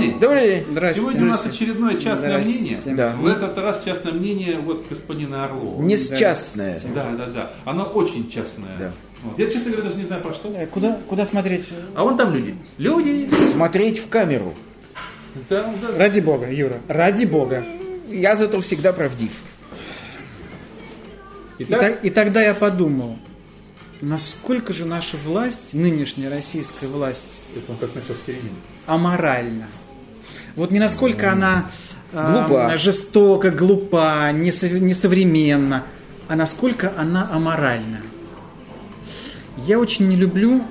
день. Добрый день. Здравствуйте. Сегодня у нас очередное частное Здравствуйте. мнение. Да. В этот раз частное мнение вот господина Орлова. Не частное. Да, да, да. Оно очень частное. Да. Вот. Я, честно говоря, даже не знаю про что. Э, Куда, куда смотреть? А вон там люди. Люди. Смотреть в камеру. Да, да. Ради бога, Юра, ради бога. Я зато всегда правдив. И, Итак, так- и тогда я подумал, насколько же наша власть, нынешняя российская власть, это он как начал с середины. аморальна. Вот не насколько она Глупа. жестока, глупа, несов- несовременна, а насколько она аморальна. Я очень не люблю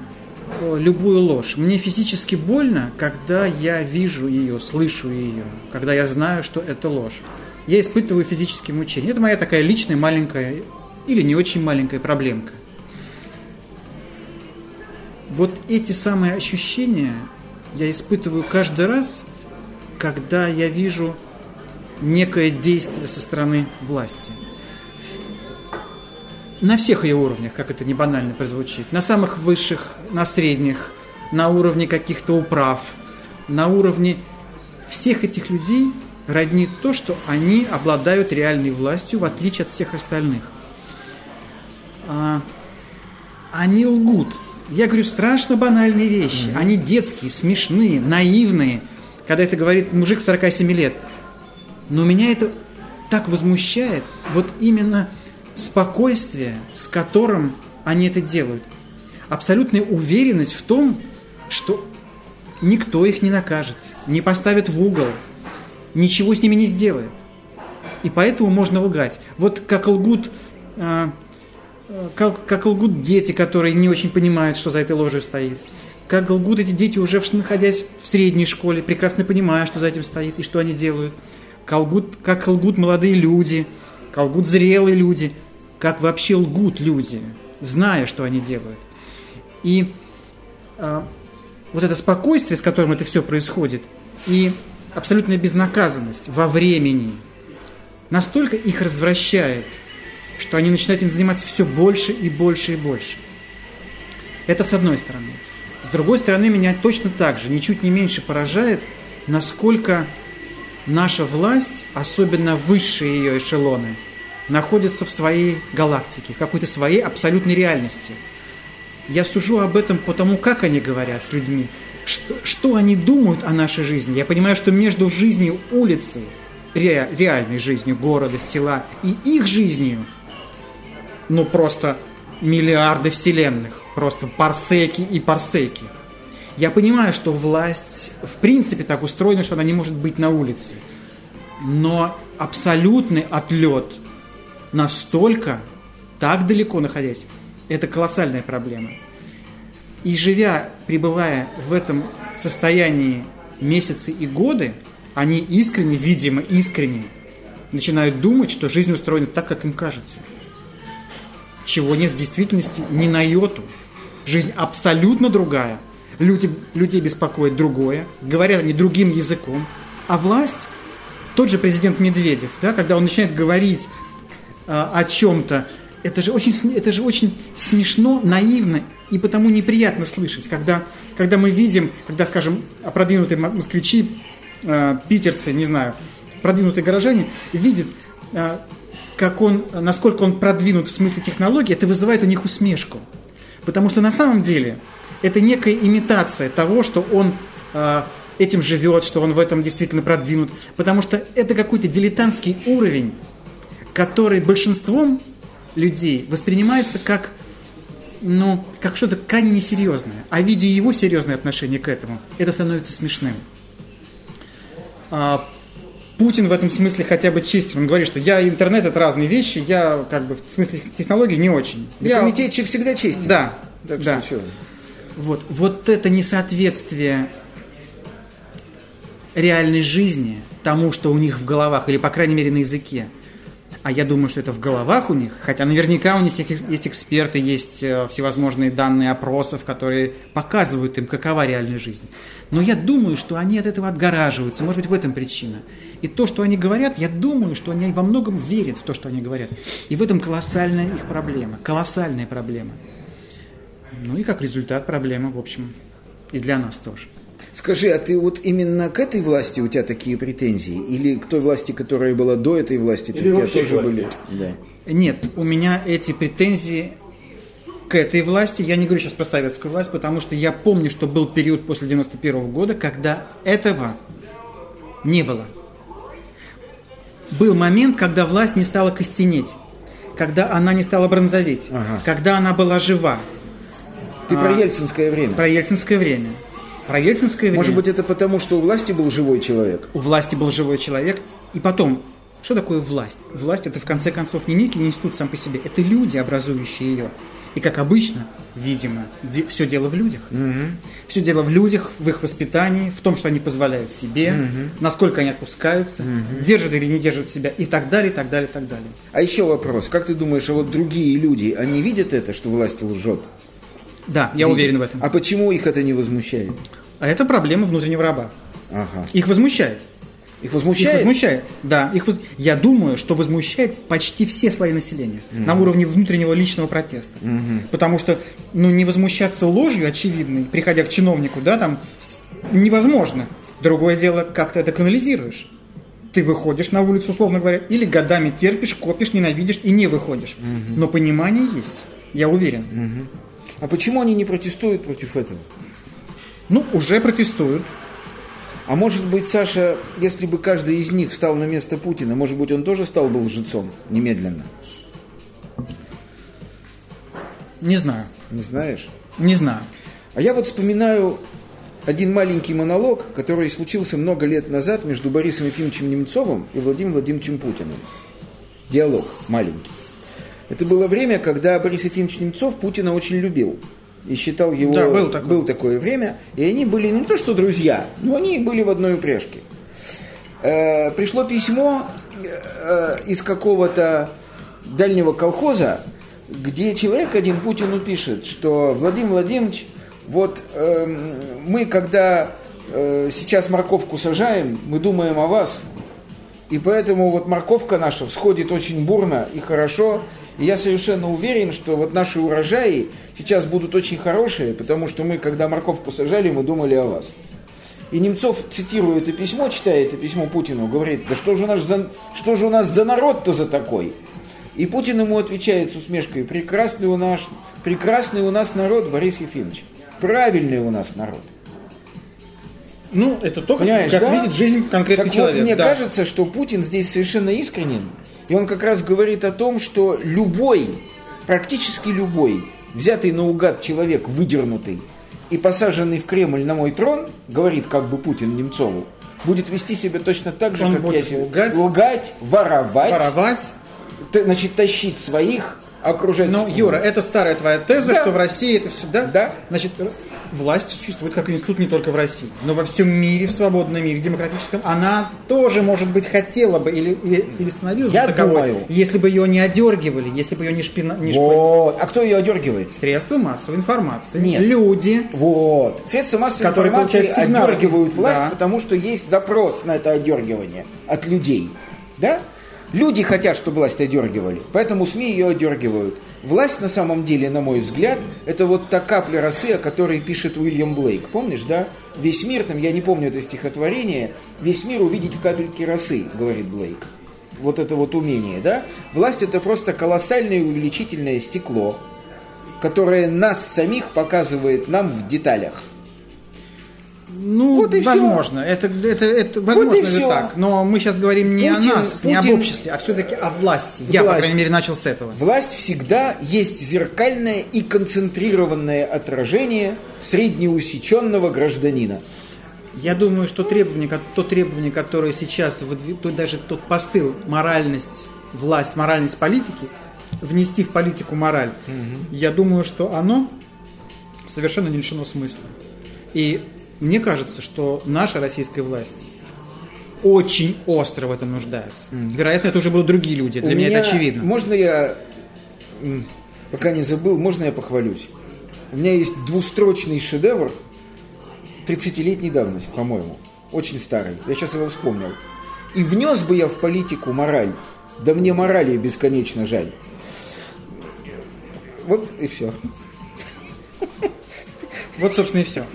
э, любую ложь. Мне физически больно, когда я вижу ее, слышу ее, когда я знаю, что это ложь. Я испытываю физические мучения. Это моя такая личная маленькая или не очень маленькая проблемка. Вот эти самые ощущения я испытываю каждый раз, когда я вижу некое действие со стороны власти. На всех ее уровнях, как это не банально прозвучит. На самых высших, на средних, на уровне каких-то управ, на уровне всех этих людей роднит то, что они обладают реальной властью, в отличие от всех остальных. А, они лгут. Я говорю страшно банальные вещи. Они детские, смешные, наивные. Когда это говорит мужик 47 лет. Но меня это так возмущает. Вот именно спокойствие, с которым они это делают. Абсолютная уверенность в том, что никто их не накажет, не поставит в угол, ничего с ними не сделает. И поэтому можно лгать. Вот как лгут, а, э, как, как лгут дети, которые не очень понимают, что за этой ложью стоит. Как лгут эти дети, уже находясь в средней школе, прекрасно понимая, что за этим стоит и что они делают. Как лгут, как лгут молодые люди, как лгут зрелые люди, как вообще лгут люди, зная, что они делают. И а, вот это спокойствие, с которым это все происходит, и абсолютная безнаказанность во времени, настолько их развращает, что они начинают им заниматься все больше и больше и больше. Это с одной стороны. С другой стороны, меня точно так же, ничуть не меньше поражает, насколько наша власть, особенно высшие ее эшелоны, находятся в своей галактике, в какой-то своей абсолютной реальности. Я сужу об этом по тому, как они говорят с людьми, что, что они думают о нашей жизни. Я понимаю, что между жизнью улицы, ре- реальной жизнью города, села и их жизнью, ну просто миллиарды вселенных, просто парсеки и парсеки. Я понимаю, что власть в принципе так устроена, что она не может быть на улице. Но абсолютный отлет настолько, так далеко находясь, это колоссальная проблема. И живя, пребывая в этом состоянии месяцы и годы, они искренне, видимо, искренне начинают думать, что жизнь устроена так, как им кажется. Чего нет в действительности ни на йоту. Жизнь абсолютно другая. Люди, людей беспокоит другое. Говорят они другим языком. А власть, тот же президент Медведев, да, когда он начинает говорить а, о чем-то, это же, очень, это же очень смешно, наивно и потому неприятно слышать, когда, когда мы видим, когда, скажем, продвинутые мо- москвичи, э, питерцы, не знаю, продвинутые горожане видят, э, как он, насколько он продвинут в смысле технологий, это вызывает у них усмешку. Потому что на самом деле это некая имитация того, что он э, этим живет, что он в этом действительно продвинут. Потому что это какой-то дилетантский уровень, который большинством людей воспринимается как, ну, как что-то крайне несерьезное. А видя его серьезное отношение к этому, это становится смешным. Путин в этом смысле хотя бы честен. Он говорит, что я интернет это разные вещи, я как бы в смысле технологий не очень. Я... комитетчик всегда честен. Да. Так да. Что, вот. вот это несоответствие реальной жизни тому, что у них в головах, или, по крайней мере, на языке – а я думаю, что это в головах у них, хотя наверняка у них есть эксперты, есть э, всевозможные данные опросов, которые показывают им, какова реальная жизнь. Но я думаю, что они от этого отгораживаются, может быть, в этом причина. И то, что они говорят, я думаю, что они во многом верят в то, что они говорят. И в этом колоссальная их проблема, колоссальная проблема. Ну и как результат проблема, в общем, и для нас тоже. Скажи, а ты вот именно к этой власти у тебя такие претензии? Или к той власти, которая была до этой власти, Или у тебя тоже власти? были? Да. Нет, у меня эти претензии к этой власти, я не говорю сейчас про советскую власть, потому что я помню, что был период после 91 года, когда этого не было. Был момент, когда власть не стала костенеть, когда она не стала бронзоветь, Ага. когда она была жива. Ты А, про ельцинское время. Про ельцинское время. Про ельцинское время. Может быть, это потому, что у власти был живой человек? у власти был живой человек. И потом, что такое власть? Власть это в конце концов не некий институт сам по себе, это люди, образующие ее. И как обычно, видимо, все дело в людях. Все дело в людях, в их воспитании, в том, что они позволяют себе, насколько они отпускаются, держат или не держат себя и так далее, и так далее, и так далее. А еще вопрос. Как ты думаешь, а вот другие люди, они видят это, что власть лжет? Да, я Видят? уверен в этом. А почему их это не возмущает? А это проблема внутреннего раба. Ага. Их возмущает. Их возмущает? Их возмущает, да. Их воз- Я думаю, что возмущает почти все слои населения на уровне внутреннего личного протеста. Потому что, ну, не возмущаться ложью очевидной, приходя к чиновнику, да, там, невозможно. Другое дело, как ты это канализируешь. Ты выходишь на улицу, условно говоря, или годами терпишь, копишь, ненавидишь и не выходишь. Но понимание есть, я уверен. А почему они не протестуют против этого? Ну, уже протестуют. А может быть, Саша, если бы каждый из них встал на место Путина, может быть, он тоже стал бы лжецом немедленно? Не знаю. Не знаешь? Не знаю. А я вот вспоминаю один маленький монолог, который случился много лет назад между Борисом Ефимовичем Немцовым и Владимиром Владимировичем Путиным. Диалог маленький. Это было время, когда Борис Ефимович Немцов Путина очень любил. И считал его... Да, было такое. было такое время. И они были ну, не то что друзья, но они были в одной упряжке. Э, пришло письмо э, из какого-то дальнего колхоза, где человек один Путину пишет, что Владимир Владимирович, вот эм, мы когда э, сейчас морковку сажаем, мы думаем о вас, и поэтому вот морковка наша всходит очень бурно и хорошо. И я совершенно уверен, что вот наши урожаи сейчас будут очень хорошие, потому что мы, когда морковку сажали, мы думали о вас. И Немцов, цитируя это письмо, читая это письмо Путину, говорит, да что же у нас за, что же у нас за народ-то за такой? И Путин ему отвечает с усмешкой, прекрасный у нас, прекрасный у нас народ, Борис Ефимович, правильный у нас народ. Ну, это то, как, Понимаешь, как да? видит жизнь конкретный так человек. вот, мне да. кажется, что Путин здесь совершенно искренен. И он как раз говорит о том, что любой, практически любой, взятый наугад человек, выдернутый и посаженный в Кремль на мой трон, говорит как бы Путин Немцову, будет вести себя точно так же, Он как будет я лгать. лгать, воровать, Воровать. т- значит, тащить своих, окружать. Ну, Юра, это старая твоя теза, Да. что в России это все, да? Да. Значит, власть существует как институт не только в России, но во всем мире, в свободном мире, в демократическом. Она тоже, может быть, хотела бы или, или, или становилась Я бы таковой, думаю. если бы ее не одергивали, если бы ее не, шпина, не шпи- Вот. А кто ее одергивает? Средства массовой информации. Нет. Люди. Вот. Средства массовой Которые информации одергивают власть, Да. потому что есть запрос на это одергивание от людей. Да? Люди хотят, чтобы власть одергивали, поэтому СМИ ее одергивают. Власть, на самом деле, на мой взгляд, это вот та капля росы, о которой пишет Уильям Блейк. Помнишь, да? Весь мир, там, я не помню это стихотворение, весь мир увидеть в капельке росы, говорит Блейк. Вот это вот умение, да? Власть это просто колоссальное увеличительное стекло, которое нас самих показывает нам в деталях. Ну, Вот и возможно. Это, это, это, возможно, и это всё. так. Но мы сейчас говорим не Путин- о нас, не об Путин- обществе, а все-таки о власти. Я, по Власть. крайней мере, начал с этого. Власть всегда есть зеркальное и концентрированное отражение среднеусеченного гражданина. Я думаю, что требование, то требование, которое сейчас, то даже тот посыл, моральность, власть, моральность политики, внести в политику мораль, я думаю, что оно совершенно не лишено смысла. И мне кажется, что наша российская власть очень остро в этом нуждается. Вероятно, это уже будут другие люди. Для У меня, это очевидно. Можно я, пока не забыл, можно я похвалюсь? У меня есть двустрочный шедевр 30-летней давности, по-моему. Очень старый. Я сейчас его вспомнил. И внес бы я в политику мораль. Да мне морали бесконечно жаль. Вот и все. Вот, собственно, и все.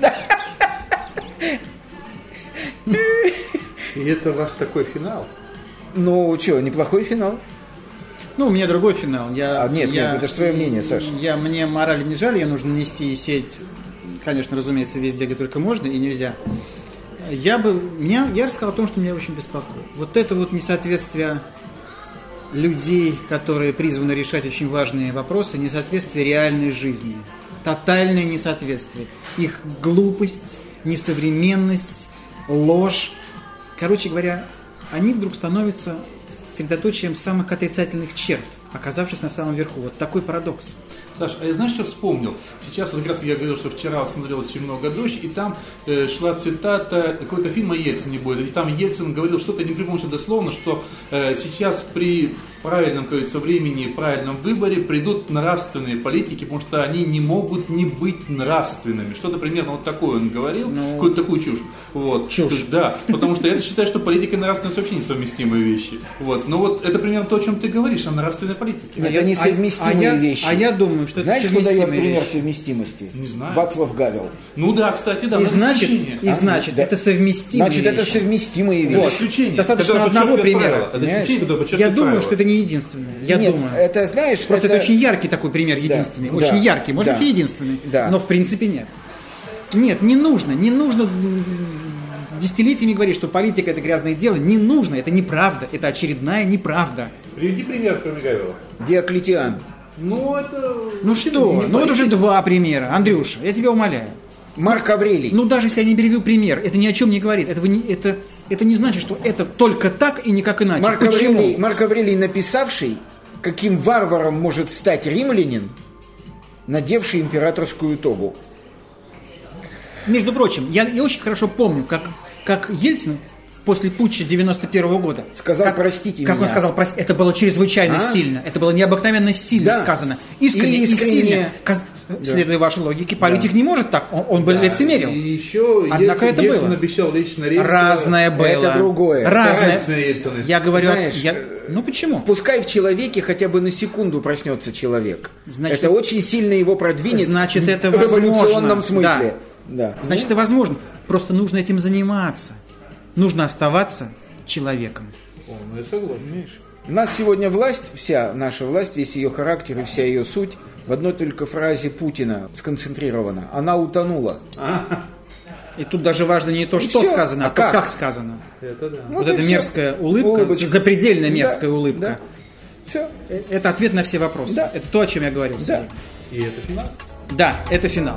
И это ваш такой финал. Ну, что, неплохой финал. Ну, у меня другой финал. Я, А, нет, я- нет, это ж твое мнение, Саша. Я, мне морали не жаль, ее нужно нести и сеять, конечно, разумеется, везде, где только можно и нельзя. Я бы, меня, я рассказал о том, что меня очень беспокоит. Вот это вот несоответствие людей, которые призваны решать очень важные вопросы, несоответствие реальной жизни. Тотальное несоответствие. Их глупость, несовременность, ложь. Короче говоря, они вдруг становятся средоточием самых отрицательных черт, оказавшись на самом верху. Вот такой парадокс. Саш, а я знаешь, что вспомнил? Сейчас вот как раз я говорил, что вчера смотрел очень много дождь, и там э, шла цитата какой-то фильм о Ельцине будет, и там Ельцин говорил что-то, не припомню дословно, что э, сейчас при правильном, говорится, времени, правильном выборе придут нравственные политики, потому что они не могут не быть нравственными. Что-то примерно вот такое он говорил, какую-то такую чушь. Вот. Чушь. Есть, Да, потому что я считаю, что политика и нравственность вообще несовместимые вещи. Вот. Но вот это примерно то, о чем ты говоришь, о нравственной политике. Это я- несовместимые а я- вещи. а я думаю, что это Знаешь, кто дает совместимые пример вещи? совместимости? Не знаю. Вацлав Гавел. Ну да, кстати, да. И это значит, и значит, да. это совместимые Значит, это вещи. совместимые Это вещи. исключение. Достаточно одного примера. Это Я думаю, что это не единственное. Я Нет, думаю. это, знаешь, Просто это... очень яркий такой пример, единственный. Да, очень да, яркий, может да. быть, единственный. Да. Но в принципе нет. Нет, не нужно, не нужно десятилетиями говорить, что политика это грязное дело. Не нужно, это неправда, это очередная неправда. Приведи пример, кроме Гавила. Диоклетиан. Ну, это... Ну что, ну вот уже два примера. Андрюша, я тебя умоляю. Марк Аврелий. Ну даже если я не приведу пример, это ни о чем не говорит. Не, это, это не значит, что это только так и никак иначе. Марк, Почему? Аврелий, Марк Аврелий, написавший, каким варваром может стать римлянин, надевший императорскую тогу. Между прочим, я, я очень хорошо помню, как, как Ельцин после путча 91 года Сказал, как, «Простите как он меня». сказал, «Прости», это было чрезвычайно А? сильно, это было необыкновенно сильно Да. сказано, искренне И и, искренне. сильно. Каз- Следуя вашей логике, политик не может так, он, он бы лицемерил. И еще Однако Ельцин, это Ельцин было. обещал лечь на рельсы. Разное было. Это другое. Разное. Я говорю, Знаешь, я- ну почему? Пускай в человеке хотя бы на секунду проснется человек. Значит, это очень сильно его продвинет Значит, в это эволюционном возможно. смысле. Да. Значит, это возможно. Просто нужно этим заниматься. Нужно оставаться человеком. О, ну я согласен. У нас сегодня власть, вся наша власть, весь ее характер и вся ее суть в одной только фразе Путина сконцентрирована. Она утонула. И тут даже важно не то, И что всё. сказано, а, А как? как сказано. Это да. Вот и эта всё. мерзкая улыбка, Улыбочка. запредельно мерзкая Да, улыбка. да. Все. Э, Это ответ на все вопросы. Да. Это то, о чем я говорил. Да. сегодня. И это финал. Да, это финал.